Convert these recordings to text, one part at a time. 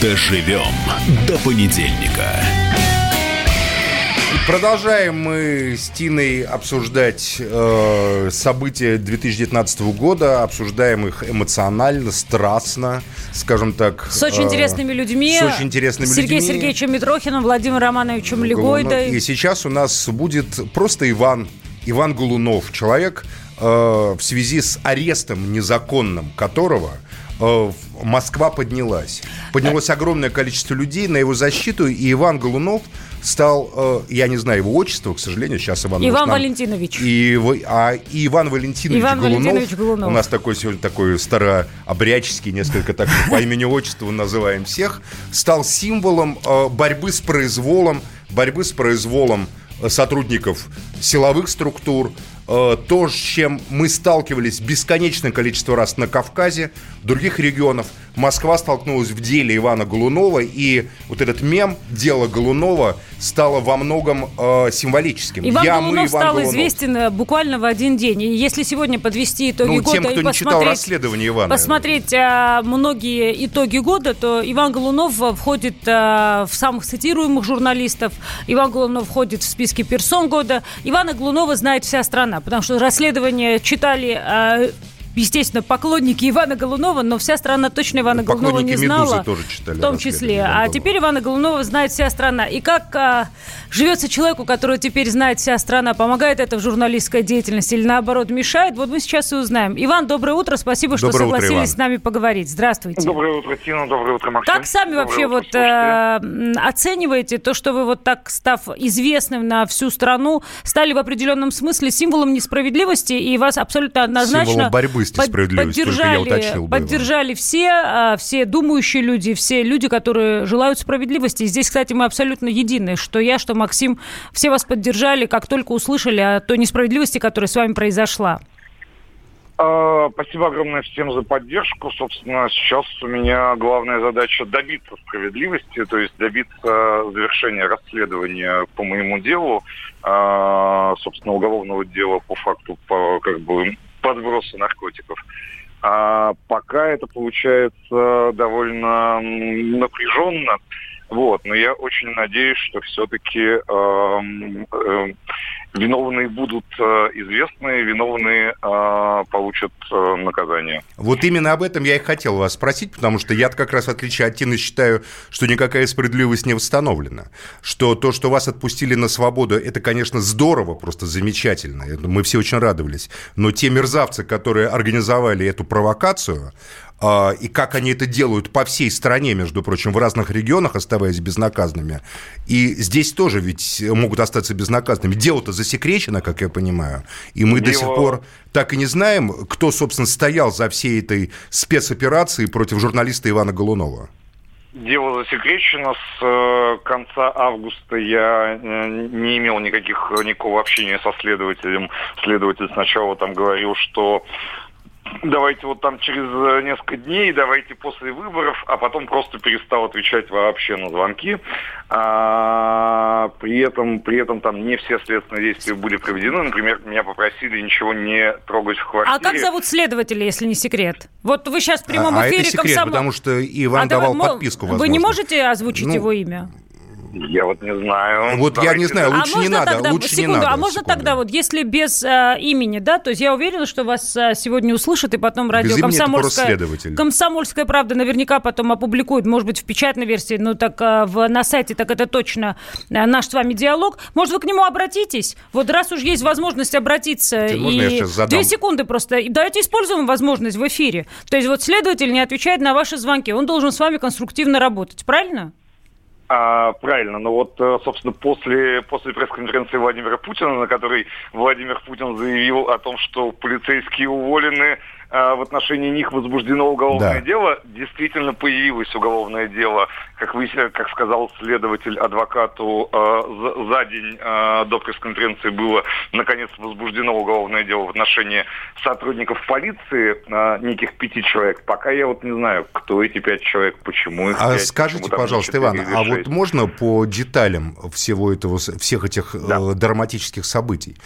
Доживем до понедельника. Продолжаем мы с Тиной обсуждать э, события 2019 года, обсуждаем их эмоционально, страстно, скажем так. С очень э, интересными людьми. С очень интересными Сергеем людьми. Сергеевичем Митрохиным, Владимиром Романовичем Легойдой. И сейчас у нас будет просто Иван, Иван Голунов, человек, э, в связи с арестом незаконным которого Москва поднялась. Поднялось огромное количество людей на его защиту, и Иван Голунов стал, э, я не знаю его отчество, к сожалению, сейчас Иван... Иван нам- Валентинович. И, а, и Иван Валентинович, Иван Голунов, Валентинович Голунов. у нас такой сегодня такой старообрядческий, несколько так по имени-отчеству называем всех, стал символом э, борьбы с произволом, борьбы с произволом э, сотрудников силовых структур, э, то, с чем мы сталкивались бесконечное количество раз на Кавказе, других регионах. Москва столкнулась в деле Ивана Голунова, и вот этот мем «Дело Голунова» стало во многом э, символическим. Иван Я, Голунов мы, Иван стал Голунов. известен э, буквально в один день. И если сегодня подвести итоги Ну, года тем, кто и не читал расследование Ивана. посмотреть а, многие итоги года, то Иван Голунов а, входит а, в самых цитируемых журналистов. Иван Голунов входит в списки персон года. Ивана Голунова знает вся страна, потому что расследование читали... а, Естественно, поклонники Ивана Голунова, но вся страна точно Ивана Голунова не Поклонники знала. «Медузы» тоже читали В том числе. А теперь Ивана Голунова знает вся страна. И как а, живется человеку, который теперь знает вся страна, помогает это в журналистской деятельности или наоборот мешает, вот мы сейчас и узнаем. Иван, доброе утро, спасибо, что Доброе утро, согласились Иван. с нами поговорить. Здравствуйте. Доброе утро, Тина. Доброе утро, Максим. Как сами Доброе вообще утро, вот э, оцениваете то, что вы вот так, став известным на всю страну, стали в определенном смысле символом несправедливости, и вас абсолютно однозначно Символом борьбы с под- несправедливостью, только я уточнил поддержали все, а, все думающие люди, все люди, которые желают справедливости. И здесь, кстати, мы абсолютно едины, что я, что Максим, все вас поддержали, как только услышали о той несправедливости, которая с вами произошла. А, Спасибо огромное всем за поддержку. Собственно, сейчас у меня главная задача добиться справедливости, то есть добиться завершения расследования по моему делу, а, собственно, уголовного дела по факту по, как бы, подброса наркотиков. А пока это получается довольно напряженно. Вот, но я очень надеюсь, что все-таки виновные будут э, известны, виновные э, получат э, наказание. Вот именно об этом я и хотел вас спросить, потому что я как раз, в отличие от Тины, считаю, что никакая справедливость не восстановлена. Что то, что вас отпустили на свободу, это, конечно, здорово, просто замечательно. Мы все очень радовались. Но те мерзавцы, которые организовали эту провокацию, и как они это делают по всей стране, между прочим, в разных регионах, оставаясь безнаказанными. И здесь тоже ведь могут остаться безнаказанными. Дело-то засекречено, как я понимаю. И мы до Дело- сих пор так и не знаем, кто, собственно, стоял за всей этой спецоперацией против журналиста Ивана Голунова. Дело засекречено. С э, конца августа я э, не имел никаких, никакого общения со следователем. Следователь сначала там говорил, что давайте вот там через э, несколько дней, давайте после выборов, а потом просто перестал отвечать вообще на звонки. А, при этом, при этом там не все следственные действия были проведены. Например, меня попросили ничего не трогать в квартире. А как зовут следователя, если не секрет? Вот вы сейчас в прямом а эфире это секрет, комсомол- потому что Иван А давал мо- подписку, Вы возможно. не можете озвучить Ну, его имя? Я вот не знаю. Вот я не Давайте- знаю, лучше а не надо, тогда, лучше не секунду, надо, а можно секунду. тогда вот, если без э, имени, да, то есть я уверена, что вас э, сегодня услышат, и потом радио просто «Комсомольская». «Комсомольская правда» наверняка потом опубликует, может быть, в печатной версии, ну так э, в, на сайте, так это точно э, наш с вами диалог. Может, вы к нему обратитесь? Вот раз уж есть возможность обратиться, можно и я сейчас задам? две секунды просто, И давайте используем возможность в эфире. То есть вот следователь не отвечает на ваши звонки, он должен с вами конструктивно работать, правильно? А, правильно, но вот, э, собственно, после, после пресс-конференции Владимира Путина, на которой Владимир Путин заявил о том, что полицейские уволены, в отношении них возбуждено уголовное Да. дело, действительно появилось уголовное дело, как, вы, как сказал следователь адвокату, э, за, день э, до пресс-конференции было, наконец, возбуждено уголовное дело в отношении сотрудников полиции, э, неких пяти человек. Пока я вот не знаю, кто эти пять человек, почему их А пять, скажите, пожалуйста, Иван, а вот можно по деталям всего этого, всех этих Да. э, драматических событий?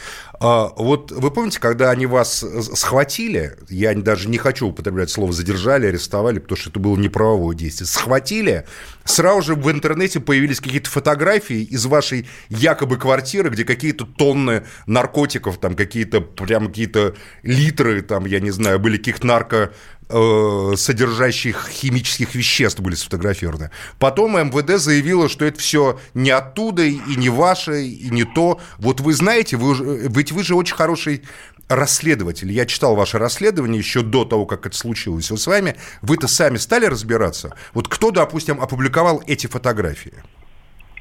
А, вот вы помните, когда они вас э, схватили, я даже не хочу употреблять слово задержали, арестовали, потому что это было неправовое действие, схватили, сразу же в интернете появились какие-то фотографии из вашей якобы квартиры, где какие-то тонны наркотиков, там какие-то прям какие-то литры, там, я не знаю, были каких-то нарко э, содержащих химических веществ были сфотографированы. Потом МВД заявило, что это все не оттуда и не ваше, и не то. Вот вы знаете, вы, ведь вы же очень хороший расследователь. Я читал ваше расследование еще до того, как это случилось. Вот с вами вы-то сами стали разбираться. Вот кто, допустим, опубликовал эти фотографии?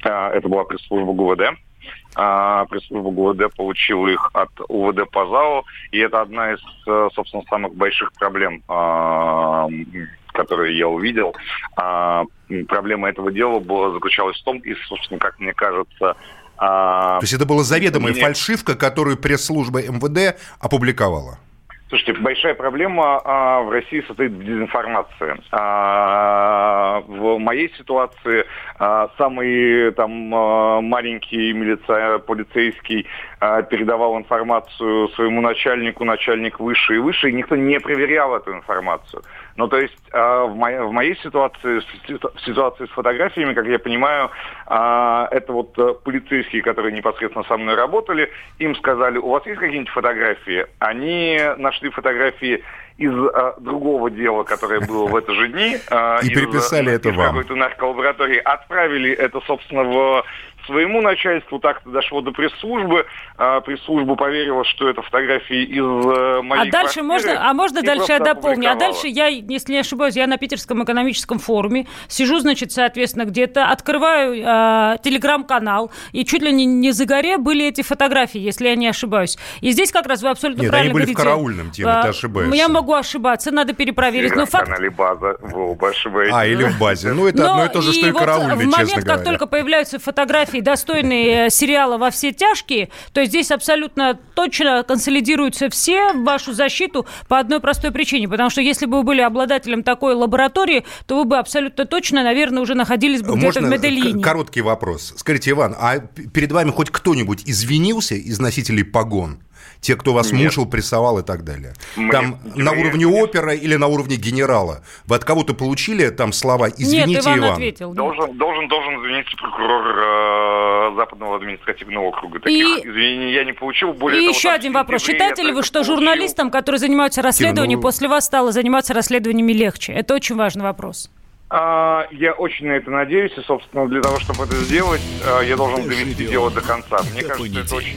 А, это была пресс-служба ГУВД. А, пресс-служба ГУВД получила их от УВД по ЗАО, и это одна из, э, собственно, самых больших проблем, а, которые я увидел. Проблема этого дела была, заключалась в том, и, собственно, как мне кажется, то есть это была заведомая мне... фальшивка, которую пресс-служба МВД опубликовала? Слушайте, большая проблема а, в России состоит в дезинформации. А, в моей ситуации а, самый там а, маленький милиция, полицейский а, передавал информацию своему начальнику, начальник выше и выше, и никто не проверял эту информацию. Ну, то есть э, в, моей, в моей ситуации, в ситуации с фотографиями, как я понимаю, э, это вот э, полицейские, которые непосредственно со мной работали, им сказали, у вас есть какие-нибудь фотографии? Они нашли фотографии из э, другого дела, которое было в это же дни. Э, И из, переписали из, это из вам. какой-то нарколаборатории. Отправили это, собственно, в своему начальству, так-то дошло до пресс-службы. А, пресс-служба поверила, что это фотографии из э, моей А дальше квартиры, можно, а можно дальше я дополню? А дальше я, если не ошибаюсь, я на Питерском экономическом форуме сижу, значит, соответственно, где-то, открываю э, телеграм-канал, и чуть ли не, не за горе были эти фотографии, если я не ошибаюсь. И здесь как раз вы абсолютно Нет, правильно они были говорите. в караульном, Тима, а, ты ошибаешься. Я могу ошибаться, надо перепроверить. Но факт... база, вы оба ошибаетесь. А, или в базе. Ну, это Но одно и то же, что и, и вот караульный, в момент, как только появляются фотографии, достойные Э, сериала «Во все тяжкие», то здесь абсолютно точно консолидируются все в вашу защиту по одной простой причине. Потому что если бы вы были обладателем такой лаборатории, то вы бы абсолютно точно, наверное, уже находились бы где-то в Медельине. короткий вопрос. Скажите, Иван, а перед вами хоть кто-нибудь извинился из носителей погон? Те, кто вас Нет. мучил, прессовал и так далее. Мы, там мы, на уровне мы... опера или на уровне генерала? Вы от кого-то получили там слова «извините, Нет, Иван»? Иван ответил. Должен, должен, должен извиниться прокурор э, Западного административного округа. Таких и... извинений я не получил. Более и того, еще один вопрос. Считаете ли вы, что получил... журналистам, которые занимаются расследованием, ну... после вас стало заниматься расследованиями легче? Это очень важный вопрос. А, я очень на это надеюсь, и, собственно, для того, чтобы это сделать, э, я должен довести дело до конца. Мне кажется, это очень